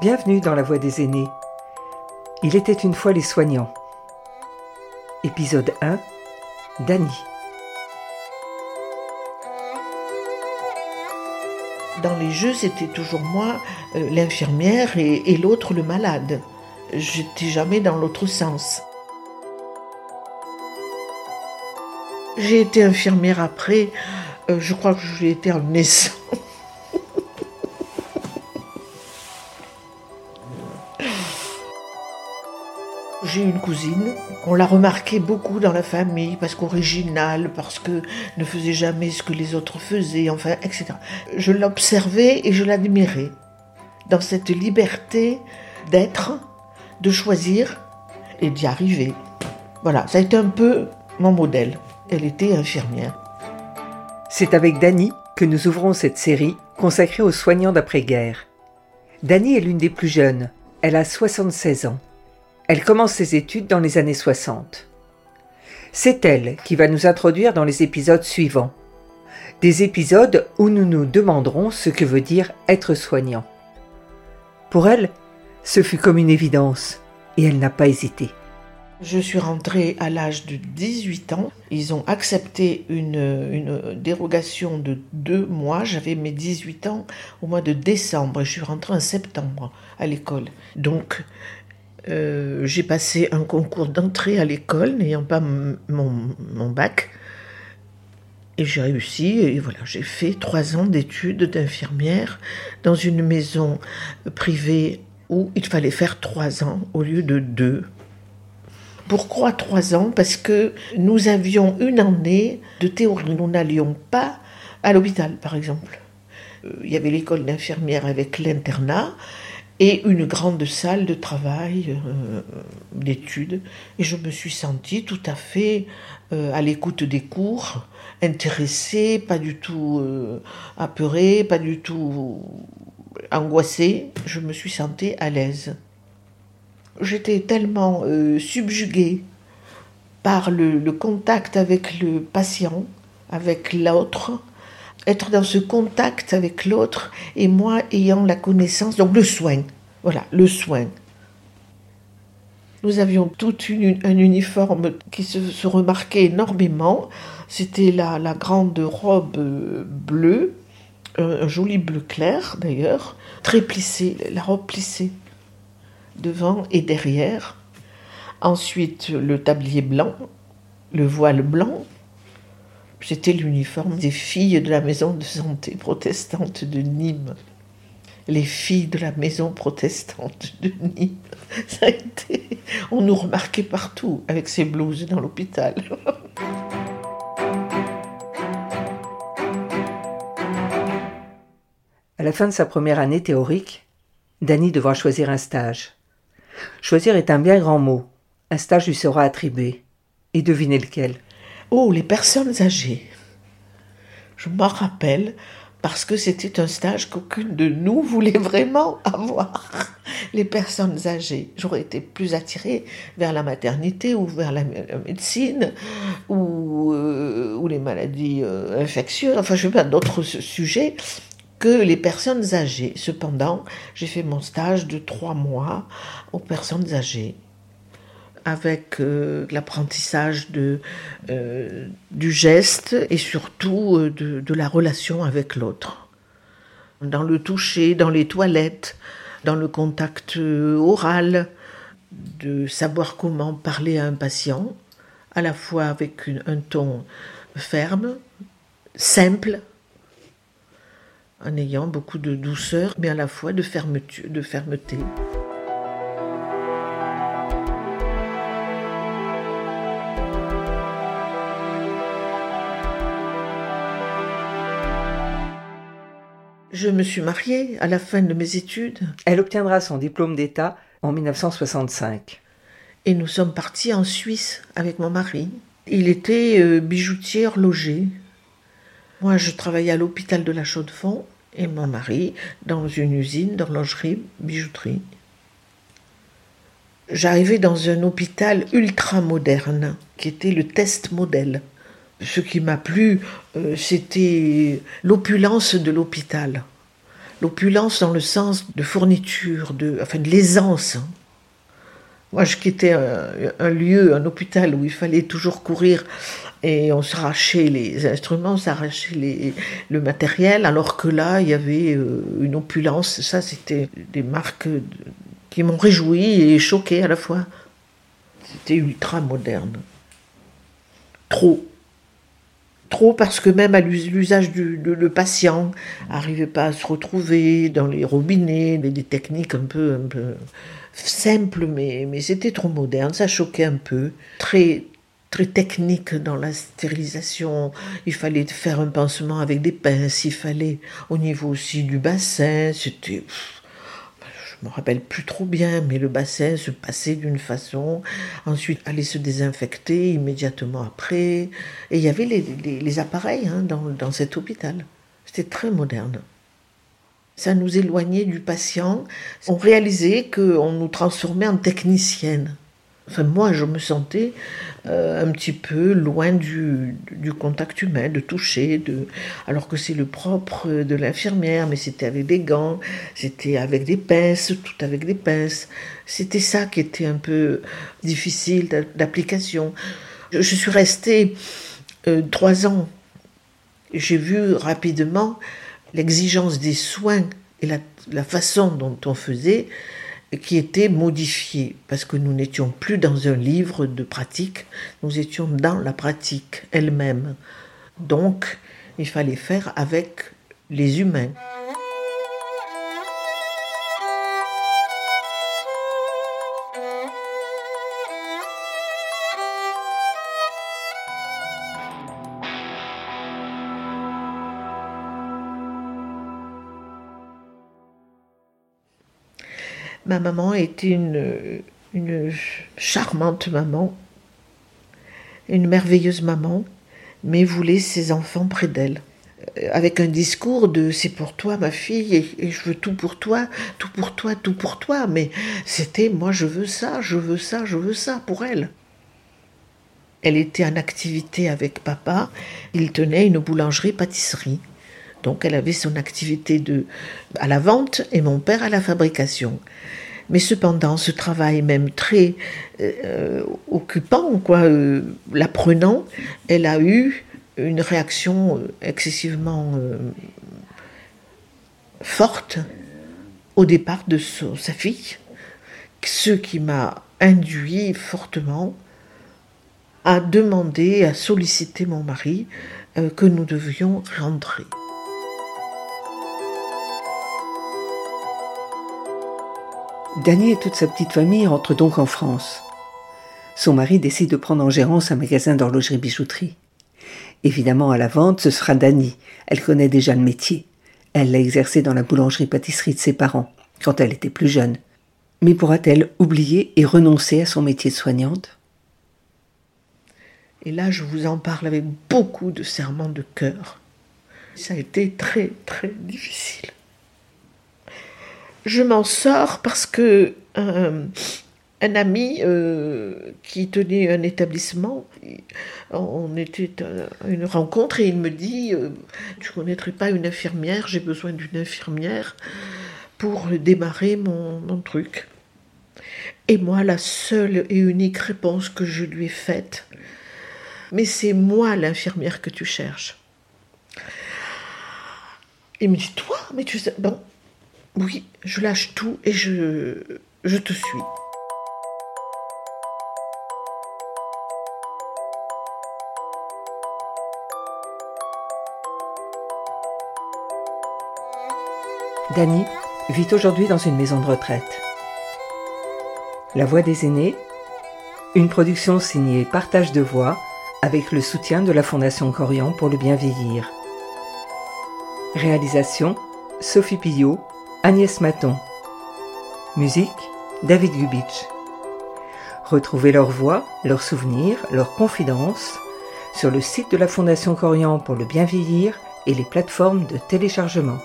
Bienvenue dans la voie des aînés. Il était une fois les soignants. Épisode 1 Dany. Dans les jeux, c'était toujours moi, euh, l'infirmière, et, l'autre le malade. J'étais jamais dans l'autre sens. J'ai été infirmière après, euh, je crois que j'ai été en naissant. J'ai une cousine, on l'a remarqué beaucoup dans la famille parce qu'originale, parce que ne faisait jamais ce que les autres faisaient, enfin, etc. Je l'observais et je l'admirais dans cette liberté d'être, de choisir et d'y arriver. Voilà, ça a été un peu mon modèle. Elle était infirmière. C'est avec Dany que nous ouvrons cette série consacrée aux soignants d'après-guerre. Dany est l'une des plus jeunes. Elle a 76 ans. Elle commence ses études dans les années 60. C'est elle qui va nous introduire dans les épisodes suivants. Des épisodes où nous nous demanderons ce que veut dire être soignant. Pour elle, ce fut comme une évidence, et elle n'a pas hésité. Je suis rentrée à l'âge de 18 ans. Ils ont accepté une, une, dérogation de deux mois. J'avais mes 18 ans au mois de décembre. Je suis rentrée en septembre à l'école. Donc, euh, j'ai passé un concours d'entrée à l'école, n'ayant pas mon, mon, bac. Et j'ai réussi, et voilà, j'ai fait trois ans d'études d'infirmière dans une maison privée où il fallait faire trois ans au lieu de deux. Pourquoi trois ans? Parce que nous avions une année de théorie. Nous n'allions pas à l'hôpital, par exemple. Euh, il y avait l'école d'infirmière avec l'internat et une grande salle de travail, euh, d'études. Et je me suis sentie tout à fait euh, à l'écoute des cours, intéressée, pas du tout euh, apeurée, pas du tout angoissée. Je me suis sentie à l'aise. J'étais tellement subjuguée par le contact avec le patient, avec l'autre, être dans ce contact avec l'autre et moi ayant la connaissance, donc le soin, voilà, le soin. Nous avions tout un uniforme qui se, remarquait énormément. C'était la, grande robe bleue, un, un joli bleu clair d'ailleurs, très plissée, la robe plissée devant et derrière. Ensuite, le tablier blanc, le voile blanc, c'était l'uniforme des filles de la maison de santé protestante de Nîmes. Les filles de la maison protestante de Nîmes. Ça a été... On nous remarquait partout avec ces blouses dans l'hôpital. À la fin de sa première année théorique, Dany devra choisir un stage. Choisir est un bien grand mot. Un stage lui sera attribué. Et devinez lequel? Oh, les personnes âgées. Je m'en rappelle parce que c'était un stage qu'aucune de nous voulait vraiment avoir. Les personnes âgées. J'aurais été plus attirée vers la maternité ou vers la médecine ou, euh, ou les maladies euh, infectieuses, enfin je sais pas, d'autres sujets que les personnes âgées. Cependant, j'ai fait mon stage de trois mois aux personnes âgées avec euh, l'apprentissage euh, du geste et surtout euh, de, la relation avec l'autre. Dans le toucher, dans les toilettes, dans le contact oral, de savoir comment parler à un patient, à la fois avec un ton ferme, simple, en ayant beaucoup de douceur, mais à la fois de fermeté. Je me suis mariée à la fin de mes études. Elle obtiendra son diplôme d'État en 1965. Et nous sommes partis en Suisse avec mon mari. Il était euh, bijoutier horloger. Moi, je travaillais à l'hôpital de la Chaux-de-Fonds et mon mari dans une usine d'horlogerie, bijouterie. J'arrivais dans un hôpital ultra moderne qui était le test modèle. Ce qui m'a plu, euh, c'était l'opulence de l'hôpital. L'opulence dans le sens de fourniture, de, enfin de l'aisance. Moi, je quittais un, lieu, un hôpital où il fallait toujours courir et on s'arrachait les instruments, on s'arrachait le matériel, alors que là, il y avait euh, une opulence. Ça, c'était des marques qui m'ont réjoui et choqué à la fois. C'était ultra moderne. Trop. Trop parce que même à l'usage du le, patient n'arrivait pas à se retrouver dans les robinets, des techniques un peu, un peu simples, mais, mais c'était trop moderne, ça choquait un peu. Très, très technique dans la stérilisation. Il fallait faire un pansement avec des pinces, il fallait au niveau aussi du bassin, c'était je me rappelle plus trop bien, mais le bassin se passait d'une façon, ensuite allait se désinfecter immédiatement après, et il y avait les, appareils hein, dans, dans cet hôpital. C'était très moderne. Ça nous éloignait du patient. On réalisait qu'on nous transformait en technicienne. Enfin, moi, je me sentais euh, un petit peu loin du, du, contact humain, de toucher, alors que c'est le propre de l'infirmière, mais c'était avec des gants, c'était avec des pinces, tout avec des pinces. C'était ça qui était un peu difficile d'application. Je, suis restée euh, trois ans. J'ai vu rapidement l'exigence des soins et la façon dont on faisait qui était modifié, parce que nous n'étions plus dans un livre de pratique, nous étions dans la pratique elle-même. Donc, il fallait faire avec les humains. Ma maman était une, charmante maman, une merveilleuse maman, mais voulait ses enfants près d'elle euh, avec un discours de c'est pour toi ma fille et, je veux tout pour toi, tout pour toi, tout pour toi, mais c'était moi je veux ça, je veux ça, je veux ça pour elle. Elle était en activité avec papa, il tenait une boulangerie-pâtisserie. Donc elle avait son activité à la vente et mon père à la fabrication. Mais cependant, ce travail même très euh, occupant, quoi, euh, l'apprenant, elle a eu une réaction euh, excessivement forte au départ de sa fille, ce qui m'a induit fortement à demander, à solliciter mon mari que nous devions rentrer. Dany et toute sa petite famille rentrent donc en France. Son mari décide de prendre en gérance un magasin d'horlogerie-bijouterie. Évidemment, à la vente, ce sera Dany. Elle connaît déjà le métier. Elle l'a exercé dans la boulangerie-pâtisserie de ses parents, quand elle était plus jeune. Mais pourra-t-elle oublier et renoncer à son métier de soignante? Et là, je vous en parle avec beaucoup de serments de cœur. Ça a été très, très difficile je m'en sors parce que un, ami euh, qui tenait un établissement, on était à une rencontre et il me dit euh, Tu connaîtrais pas une infirmière J'ai besoin d'une infirmière pour démarrer mon, truc. Et moi, la seule et unique réponse que je lui ai faite, mais c'est moi l'infirmière que tu cherches. Il me dit, toi, mais tu sais, oui, je lâche tout et je, je te suis. Dany vit aujourd'hui dans une maison de retraite. La Voix des aînés, une production signée Partage de voix avec le soutien de la Fondation Corian pour le bien vieillir. Réalisation Sophie Pillot Agnès Maton. Musique David Gubitsch. Retrouvez leurs voix, leurs souvenirs, leurs confidences sur le site de la Fondation Corian pour le bien vieillir et les plateformes de téléchargement.